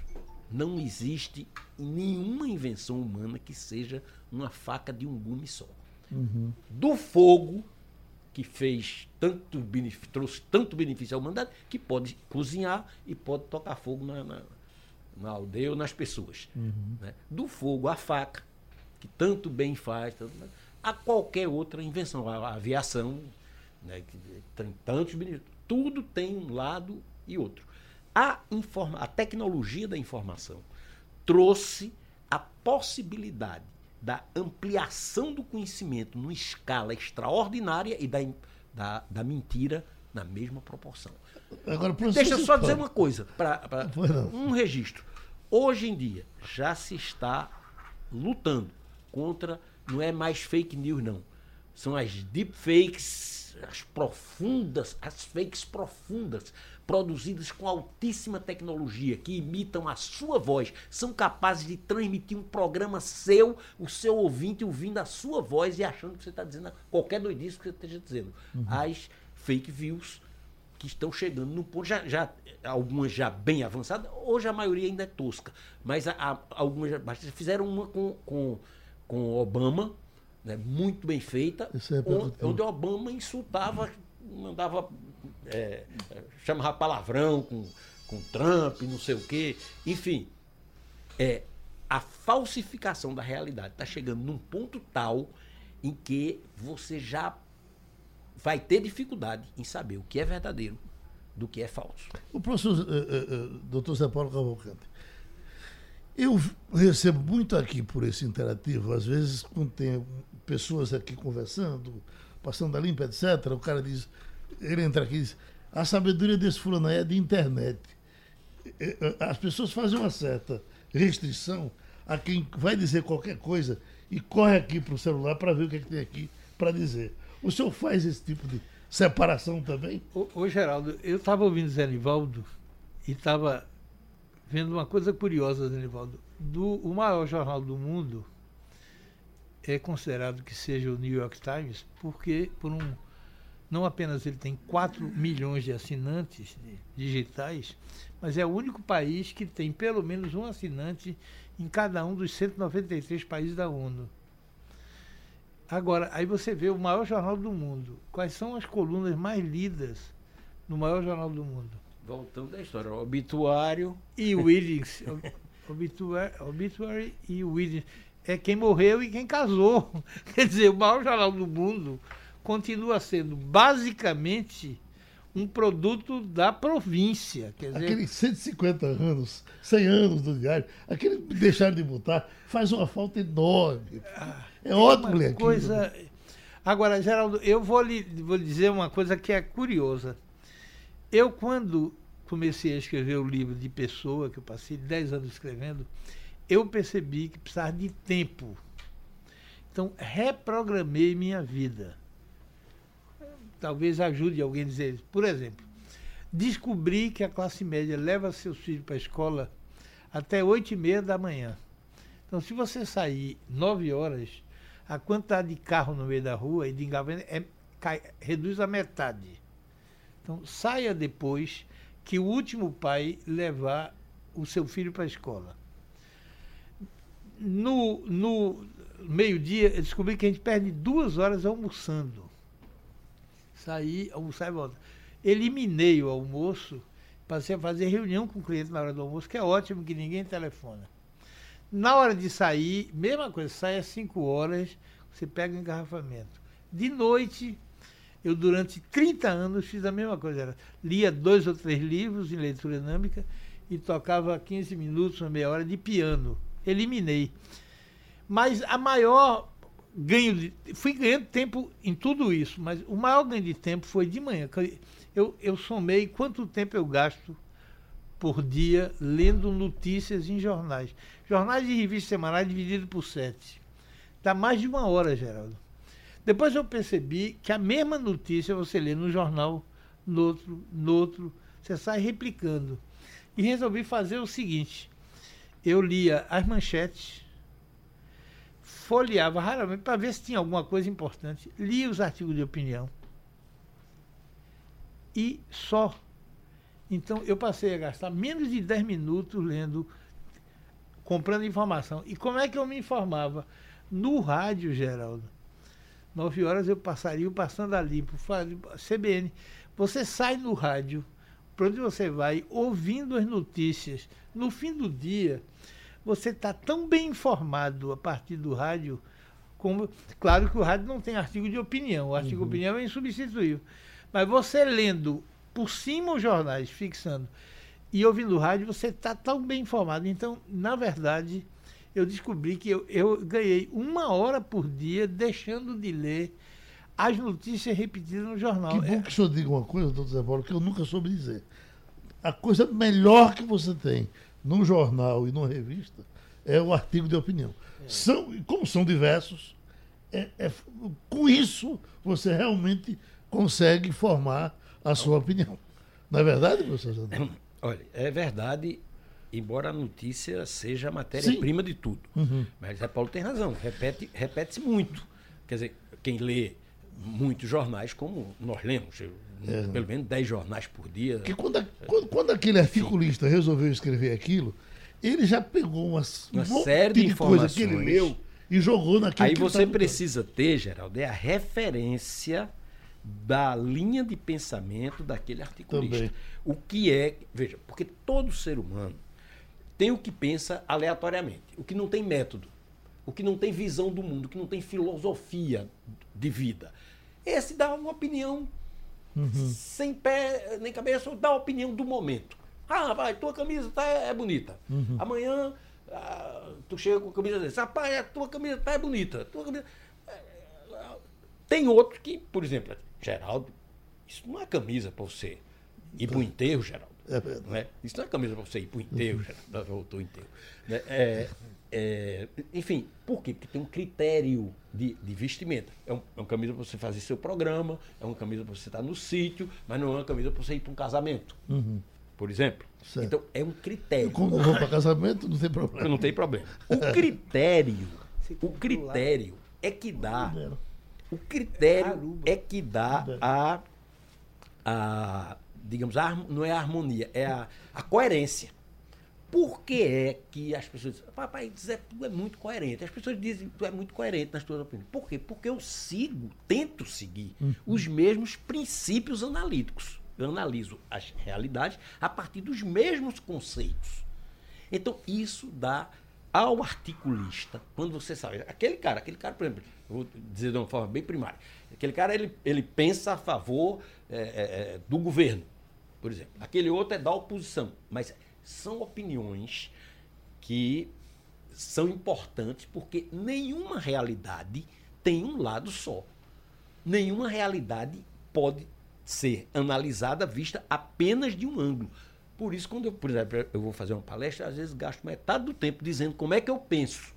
Não existe nenhuma invenção humana que seja uma faca de um gume só. Do fogo, que fez tanto benefício, trouxe tanto benefício à humanidade, que pode cozinhar e pode tocar fogo na, na, na aldeia ou nas pessoas. né? Do fogo à faca, que tanto bem faz, tanto- a qualquer outra invenção. A, a aviação, né, que tem tantos benefícios. Tudo tem um lado e outro. A, informa a tecnologia da informação trouxe a possibilidade da ampliação do conhecimento numa escala extraordinária e da, da, da mentira na mesma proporção. Agora, Deixa eu só fala. dizer uma coisa, pra, pra- um registro. Hoje em dia já se está lutando contra, não é mais fake news não, são as deepfakes, as profundas, as fakes profundas, produzidas com altíssima tecnologia, que imitam a sua voz, são capazes de transmitir um programa seu, o seu ouvinte ouvindo a sua voz e achando que você está dizendo qualquer doidice que você esteja dizendo. As fake views que estão chegando num ponto, já, já, algumas já bem avançadas, hoje a maioria ainda é tosca, mas a- a- algumas já, fizeram uma com, com, com Obama, né, muito bem feita, é onde, onde Obama insultava, mandava, é, chamava palavrão com, com Trump, não sei o quê, enfim, é, a falsificação da realidade está chegando num ponto tal em que você já vai ter dificuldade em saber o que é verdadeiro do que é falso. O professor eh, eh, doutor Zé Paulo Cavalcante, eu recebo muito aqui por esse interativo, às vezes quando tem pessoas aqui conversando, passando a limpa, etc., o cara diz, ele entra aqui e diz, a sabedoria desse fulano aí é de internet. As pessoas fazem uma certa restrição a quem vai dizer qualquer coisa e corre aqui para o celular para ver o que, é que tem aqui para dizer. O senhor faz esse tipo de separação também? Ô, ô, Geraldo, eu estava ouvindo Zé Nivaldo e estava vendo uma coisa curiosa, Zé Nivaldo. Do, o maior jornal do mundo é considerado que seja o New York Times, porque por um, não apenas ele tem 4 milhões de assinantes digitais, mas é o único país que tem pelo menos um assinante em cada um dos 193 países da ONU. Agora, aí você vê o maior jornal do mundo. Quais são as colunas mais lidas no maior jornal do mundo? Voltando à história, o obituário. E o Willis, obituary, obituary e o Willis. É quem morreu e quem casou. <laughs> Quer dizer, o maior jornal do mundo continua sendo basicamente um produto da província. Quer dizer, Aqueles 150 anos, 100 anos do diário, aquele deixar de botar faz uma falta enorme. É ótimo ler aquilo. coisa. Agora, Geraldo, eu vou lhe, vou lhe dizer uma coisa que é curiosa. Eu, quando comecei a escrever o livro de pessoa, que eu passei 10 anos escrevendo, eu percebi que precisava de tempo. Então, reprogramei minha vida. Talvez ajude alguém a dizer isso. Por exemplo, descobri que a classe média leva seus filhos para a escola até 8 e meia da manhã. Então, se você sair 9 horas, a quantidade de carro no meio da rua e de engarrafamento é, cai- reduz a metade. Então, saia depois que o último pai levar o seu filho para a escola. No, no meio-dia, eu descobri que a gente perde duas horas almoçando. Saí, almoçar e voltar. Eliminei o almoço, passei a fazer reunião com o cliente na hora do almoço, que é ótimo, que ninguém telefona. Na hora de sair, mesma coisa, sai às 5 horas, você pega o engarrafamento. De noite, eu durante 30 anos fiz a mesma coisa. Era, lia dois ou três livros em leitura dinâmica e tocava 15 minutos, uma meia hora de piano. Eliminei. Mas a maior ganho de. Fui ganhando tempo em tudo isso, mas o maior ganho de tempo foi de manhã. Eu, eu somei quanto tempo eu gasto por dia lendo notícias em jornais. Jornais e revistas semanais dividido por sete. Dá mais de uma hora, Geraldo. Depois eu percebi que a mesma notícia você lê no jornal, no outro, no outro, você sai replicando. E resolvi fazer o seguinte: eu lia as manchetes, folheava raramente para ver se tinha alguma coisa importante, lia os artigos de opinião e só. Então eu passei a gastar menos de 10 minutos lendo comprando informação. E como é que eu me informava? No rádio, Geraldo. Nove horas eu passaria passando ali, por CBN. Você sai no rádio, para onde você vai, ouvindo as notícias. No fim do dia, você está tão bem informado a partir do rádio, como. Claro que o rádio não tem artigo de opinião, o artigo uhum. de opinião é insubstituível. Mas você lendo por cima os jornais, fixando, e ouvindo rádio, você está tão bem informado. Então, na verdade, eu descobri que eu, eu ganhei uma hora por dia deixando de ler as notícias repetidas no jornal. Que bom que o senhor diga uma coisa, doutor Zé Paulo, que eu nunca soube dizer. A coisa melhor que você tem num jornal e numa revista é o artigo de opinião. É. São, como são diversos, é, é, com isso você realmente consegue formar a sua opinião. Não é verdade, professor Jandão? <coughs> Olha, é verdade, embora a notícia seja a matéria-prima de tudo. Uhum. Mas Zé Paulo tem razão, repete, repete-se muito. Quer dizer, quem lê muitos jornais, como nós lemos, é. pelo menos 10 jornais por dia. Que quando, quando, quando, aquele articulista Sim. resolveu escrever aquilo, ele já pegou umas, uma série de, de informações que ele leu e jogou naquilo Aí você precisa ter, Geraldo, é a referência da linha de pensamento daquele articulista. Também. O que é. Veja, porque todo ser humano tem o que pensa aleatoriamente, o que não tem método, o que não tem visão do mundo, o que não tem filosofia de vida. Esse dá uma opinião uhum. sem pé nem cabeça, dá a opinião do momento. Ah, vai, tua camisa tá, é bonita. Uhum. Amanhã ah, tu chega com a camisa desse. Rapaz, a tua camisa tá é bonita. Tua camisa... Tem outro que, por exemplo, Geraldo, isso não é camisa para você ir para o enterro, Geraldo. É é? Isso não é camisa para você ir para o enterro, Geraldo. Voltou enterro. Né? É, é, enfim, por quê? Porque tem um critério de, de vestimenta. É, um, é uma camisa para você fazer seu programa, é uma camisa para você estar no sítio, mas não é uma camisa para você ir para um casamento. Uhum. Por exemplo. Certo. Então, é um critério. Quando vou para casamento, não tem problema. Não tem problema. <laughs> O critério, o critério é que dá o critério é que dá a, a digamos, a, não é a harmonia, é a, a coerência. Por que é que as pessoas dizem, papai, Zé, tu é muito coerente? As pessoas dizem, tu é muito coerente nas tuas opiniões. Por quê? Porque eu sigo, tento seguir uhum. os mesmos princípios analíticos. Eu analiso as realidades a partir dos mesmos conceitos. Então, isso dá ao articulista, quando você sabe, aquele cara, aquele cara, por exemplo, vou dizer de uma forma bem primária, aquele cara ele, ele pensa a favor é, é, do governo, por exemplo. Aquele outro é da oposição. Mas são opiniões que são importantes porque nenhuma realidade tem um lado só. Nenhuma realidade pode ser analisada, vista apenas de um ângulo. Por isso, quando eu, por exemplo, eu vou fazer uma palestra, às vezes gasto metade do tempo dizendo como é que eu penso,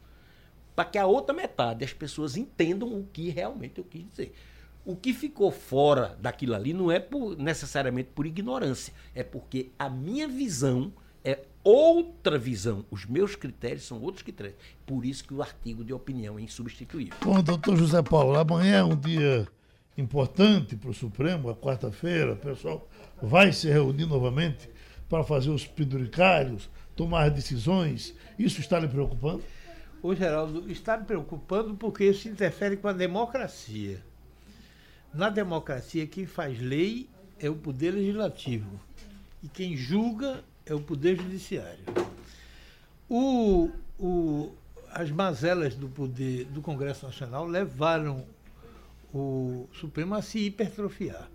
para que a outra metade as pessoas entendam o que realmente eu quis dizer. O que ficou fora daquilo ali não é por, necessariamente por ignorância, é porque a minha visão outra visão. Os meus critérios são outros critérios. Por isso que o artigo de opinião é insubstituível. Bom, doutor José Paulo, amanhã é um dia importante para o Supremo, a quarta-feira, o pessoal vai se reunir novamente para fazer os penduricários, tomar decisões. Isso está lhe preocupando? Ô, Geraldo, está me preocupando porque isso interfere com a democracia. Na democracia, quem faz lei é o poder legislativo e quem julga é o poder judiciário. O, o, as mazelas do poder do Congresso Nacional levaram o Supremo a se hipertrofiar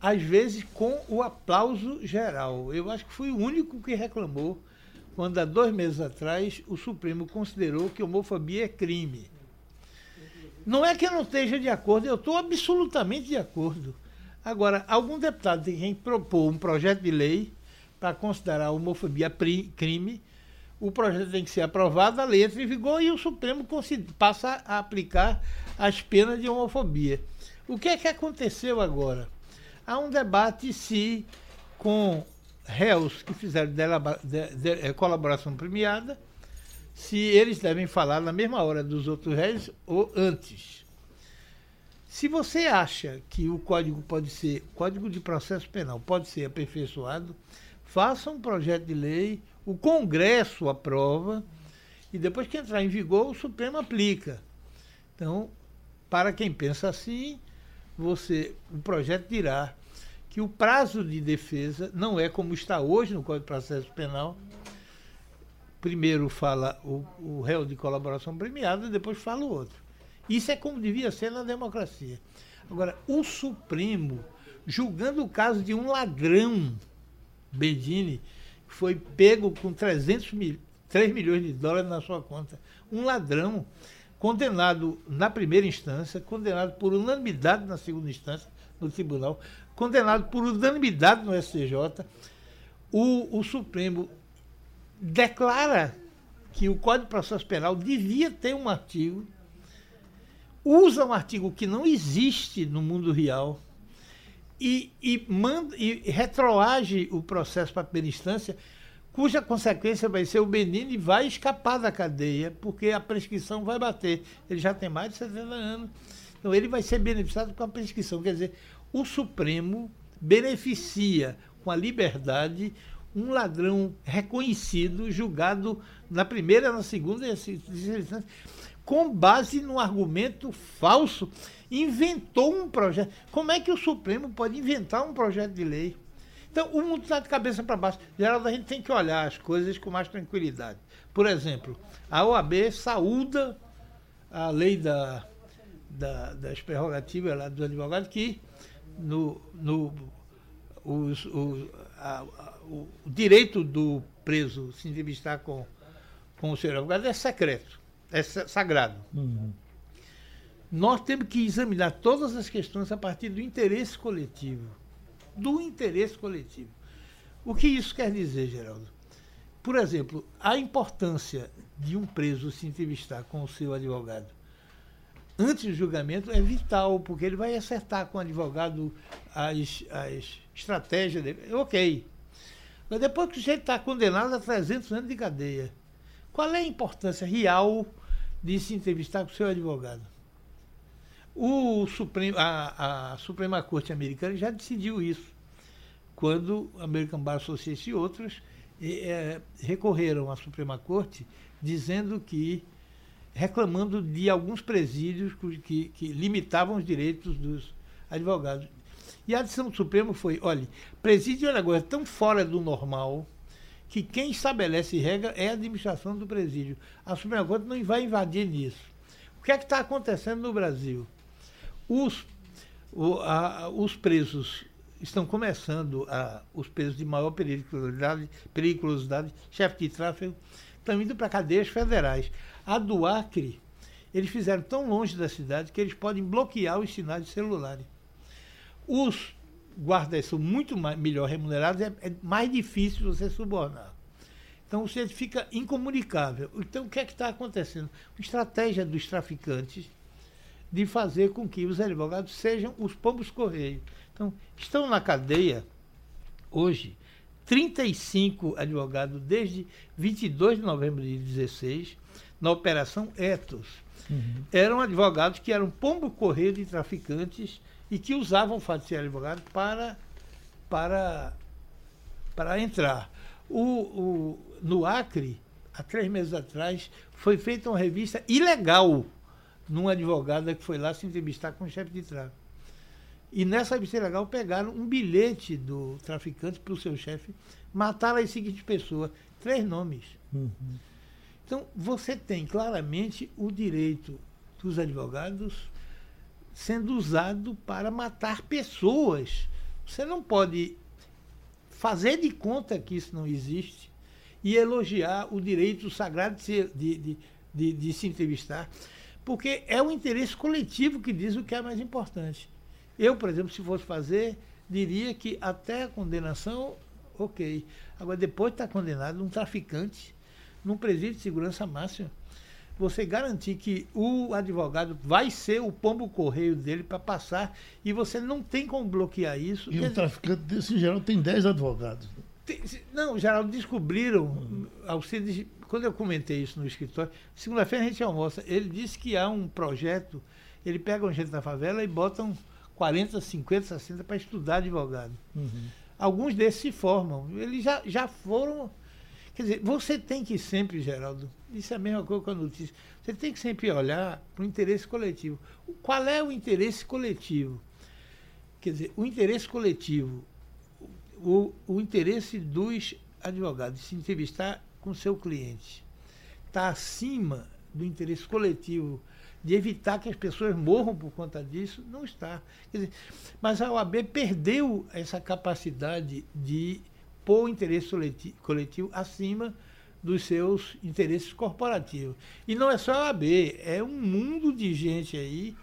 às vezes com o aplauso geral. Eu acho que fui o único que reclamou quando há dois meses atrás o Supremo considerou que homofobia é crime. Não é que eu não esteja de acordo, eu estou absolutamente de acordo. Agora, algum deputado tem que propor um projeto de lei para considerar a homofobia crime, o projeto tem que ser aprovado, a lei entra em vigor e o Supremo passa a aplicar as penas de homofobia. O que é que aconteceu agora? há um debate se com réus que fizeram de, de, de, eh, colaboração premiada, se eles devem falar na mesma hora dos outros réus ou antes. Se você acha que o código pode ser, código de processo penal pode ser aperfeiçoado, faça um projeto de lei O Congresso aprova e depois que entrar em vigor, o Supremo aplica. Então, para quem pensa assim, você, o projeto dirá que o prazo de defesa não é como está hoje no Código de Processo Penal. Primeiro fala o, o réu de colaboração premiada, depois fala o outro. Isso é como devia ser na democracia. Agora, o Supremo, julgando o caso de um ladrão, Bedini, foi pego com 300 mil, 3 milhões de dólares na sua conta. Um ladrão condenado na primeira instância, condenado por unanimidade na segunda instância, no tribunal, condenado por unanimidade no STJ. O, o Supremo declara que o Código de Processo Penal devia ter um artigo, usa um artigo que não existe no mundo real e, e, manda, e retroage o processo para a primeira instância cuja consequência vai ser o Benini vai escapar da cadeia, porque a prescrição vai bater. Ele já tem mais de 70 anos. Então ele vai ser beneficiado com a prescrição. Quer dizer, o Supremo beneficia com a liberdade um ladrão reconhecido, julgado na primeira, na segunda e na terceira instância, com base num argumento falso, inventou um projeto. Como é que o Supremo pode inventar um projeto de lei? Então, o mundo está de cabeça para baixo. Geraldo, a gente tem que olhar as coisas com mais tranquilidade. Por exemplo, a OAB saúda a lei da, da, das prerrogativas lá dos advogados que no, no, os, o, a, o, direito do preso se entrevistar com, com o senhor advogado é secreto, é sagrado. Uhum. Nós temos que examinar todas as questões a partir do interesse coletivo do interesse coletivo. O que isso quer dizer, Geraldo? Por exemplo, a importância de um preso se entrevistar com o seu advogado antes do julgamento é vital, porque ele vai acertar com o advogado as, as estratégias dele. Ok. Mas depois que o sujeito está condenado a 300 anos de cadeia, qual é a importância real de se entrevistar com o seu advogado? O Supremo, a, a Suprema Corte Americana já decidiu isso, quando a American Bar Association e outros é, recorreram à Suprema Corte dizendo que reclamando de alguns presídios que, que limitavam os direitos dos advogados. E a decisão do Supremo foi, olha, presídio é agora tão fora do normal que quem estabelece regra é a administração do presídio. A Suprema Corte não vai invadir nisso. O que é que está acontecendo no Brasil? Os, o, a, os presos estão começando, a, os presos de maior periculosidade, periculosidade chefe de tráfego, estão indo para cadeias federais. A do Acre, eles fizeram tão longe da cidade que eles podem bloquear os sinais de celulares. Os guardas são muito mais, melhor remunerados, é, é mais difícil você subornar. Então você fica incomunicável. Então o que é que está acontecendo? A estratégia dos traficantes de fazer com que os advogados sejam os pombos correios. Então, estão na cadeia hoje 35 advogados desde 22 de novembro de 16, na Operação Etos. Uhum. Eram advogados que eram pombo correio de traficantes e que usavam o fato de ser advogado para, para, para entrar. O, o, no Acre, há três meses atrás, foi feita uma revista ilegal num advogado que foi lá se entrevistar com o chefe de tráfico. E nessa revista legal pegaram um bilhete do traficante para o seu chefe, mataram as seguintes pessoas, três nomes. Uhum. Então, você tem claramente o direito dos advogados sendo usado para matar pessoas. Você não pode fazer de conta que isso não existe e elogiar o direito sagrado de, de, de, de, de se entrevistar porque é o interesse coletivo que diz o que é mais importante. Eu, por exemplo, se fosse fazer, diria que até a condenação, ok. Agora, depois de estar condenado, um traficante, num presídio de segurança máxima, você garantir que o advogado vai ser o pombo correio dele para passar e você não tem como bloquear isso. E um traficante desse geral tem 10 advogados. Não, geral, descobriram. Alcides quando eu comentei isso no escritório, segunda-feira a gente almoça, ele disse que há um projeto, ele pega um gente da favela e botam 40, 50, 60 para estudar advogado. Uhum. Alguns desses se formam. Eles já, já foram. Quer dizer, você tem que sempre, Geraldo, isso é a mesma coisa com a notícia, você tem que sempre olhar para o interesse coletivo. Qual é o interesse coletivo? Quer dizer, o interesse coletivo, o, o interesse dos advogados de se entrevistar com seu cliente está acima do interesse coletivo de evitar que as pessoas morram por conta disso, não está. Dizer, mas a OAB perdeu essa capacidade de pôr o interesse coletivo acima dos seus interesses corporativos. E não é só a OAB, é um mundo de gente aí,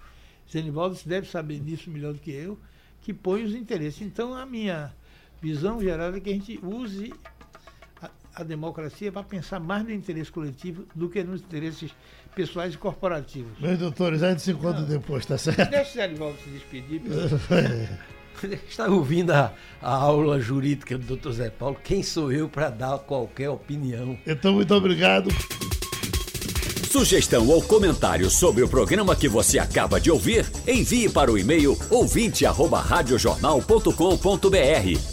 Zenivaldo deve saber disso melhor do que eu, que põe os interesses. Então, a minha visão geral é que a gente use a, a democracia para pensar mais no interesse coletivo do que nos interesses pessoais e corporativos. Meus doutores, a gente se encontra Não. depois, tá certo? Deixa o Zenivaldo se despedir. <laughs> Está ouvindo a, a, aula jurídica do Dr. Zé Paulo. Quem sou eu para dar qualquer opinião? Então, muito obrigado. Sugestão ou comentário sobre o programa que você acaba de ouvir, envie para o e-mail ouvinte@radiojornal.com.br